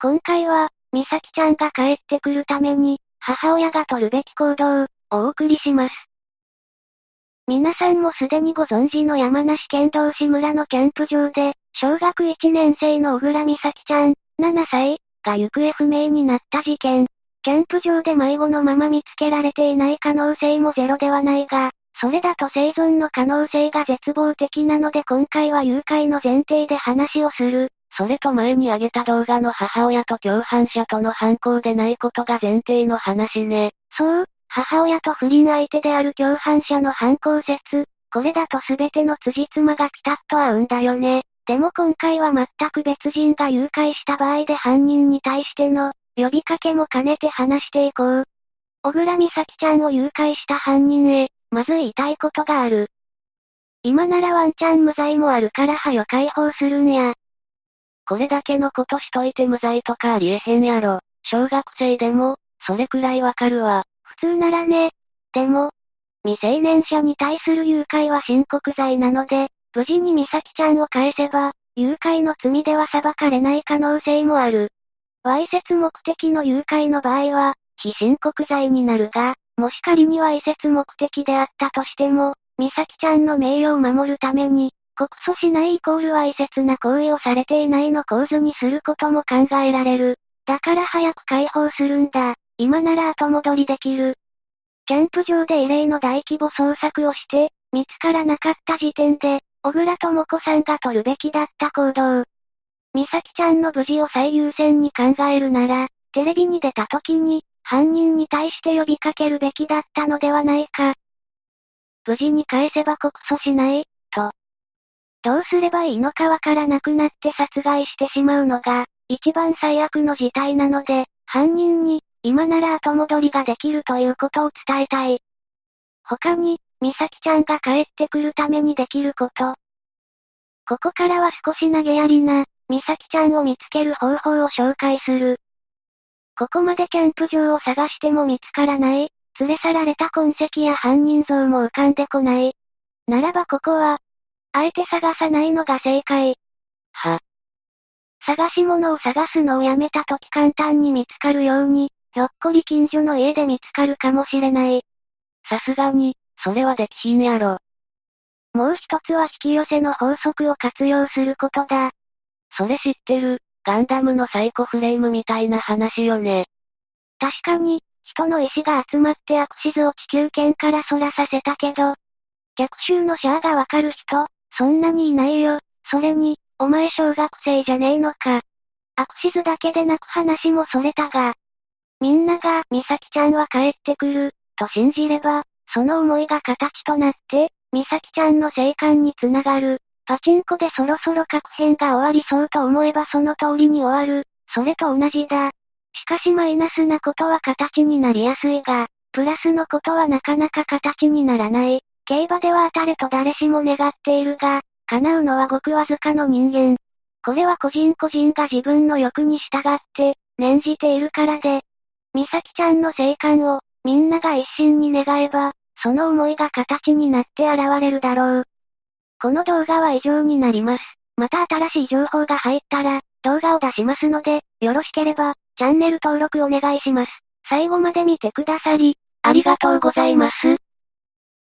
今回は、美咲ちゃんが帰ってくるために、母親が取るべき行動、をお送りします。皆さんもすでにご存知の山梨県道志村のキャンプ場で、小学1年生の小倉美咲ちゃん、7歳、が行方不明になった事件。キャンプ場で迷子のまま見つけられていない可能性もゼロではないが、それだと生存の可能性が絶望的なので今回は誘拐の前提で話をする。それと前に上げた動画の母親と共犯者との犯行でないことが前提の話ね。そう、母親と不倫相手である共犯者の犯行説。これだと全ての辻褄がピタッと合うんだよね。でも今回は全く別人が誘拐した場合で犯人に対しての、呼びかけも兼ねて話していこう。小倉美咲ちゃんを誘拐した犯人へ、まず言いたいことがある。今ならワンチャン無罪もあるからはよ解放するんや。これだけのことしといて無罪とかありえへんやろ。小学生でも、それくらいわかるわ。普通ならね。でも、未成年者に対する誘拐は申告罪なので、無事に美咲ちゃんを返せば、誘拐の罪では裁かれない可能性もある。わいせつ目的の誘拐の場合は、非申告罪になるが、もし仮にわいせつ目的であったとしても、美咲ちゃんの名誉を守るために、告訴しないイコールわいせつな行為をされていないの構図にすることも考えられる。だから早く解放するんだ。今なら後戻りできる。キャンプ場で異例の大規模捜索をして、見つからなかった時点で、小倉智子さんが取るべきだった行動。美咲ちゃんの無事を最優先に考えるなら、テレビに出た時に、犯人に対して呼びかけるべきだったのではないか。無事に返せば告訴しない、と、どうすればいいのかわからなくなって殺害してしまうのが、一番最悪の事態なので、犯人に、今なら後戻りができるということを伝えたい。他に、美咲ちゃんが帰ってくるためにできること。ここからは少し投げやりな、美咲ちゃんを見つける方法を紹介する。ここまでキャンプ場を探しても見つからない、連れ去られた痕跡や犯人像も浮かんでこない。ならばここは、あえて探さないのが正解。は。探し物を探すのをやめた時簡単に見つかるように、ひょっこり近所の家で見つかるかもしれない。さすがに、それはできひんやろ。もう一つは引き寄せの法則を活用することだ。それ知ってる、ガンダムのサイコフレームみたいな話よね。確かに、人の意志が集まってアクシズを地球圏から逸らさせたけど、逆襲のシャアがわかる人、そんなにいないよ。それに、お前小学生じゃねえのか。アクシズだけでなく話もそれたが。みんなが、美咲ちゃんは帰ってくる、と信じれば、その思いが形となって、美咲ちゃんの生還につながる。パチンコでそろそろ確変が終わりそうと思えばその通りに終わる。それと同じだ。しかしマイナスなことは形になりやすいが、プラスのことはなかなか形にならない。競馬では当たれと誰しも願っているが、叶うのはごくわずかの人間。これは個人個人が自分の欲に従って、念じているからで。美咲ちゃんの生還を、みんなが一心に願えば、その思いが形になって現れるだろう。この動画は以上になります。また新しい情報が入ったら、動画を出しますので、よろしければ、チャンネル登録お願いします。最後まで見てくださり、ありがとうございます。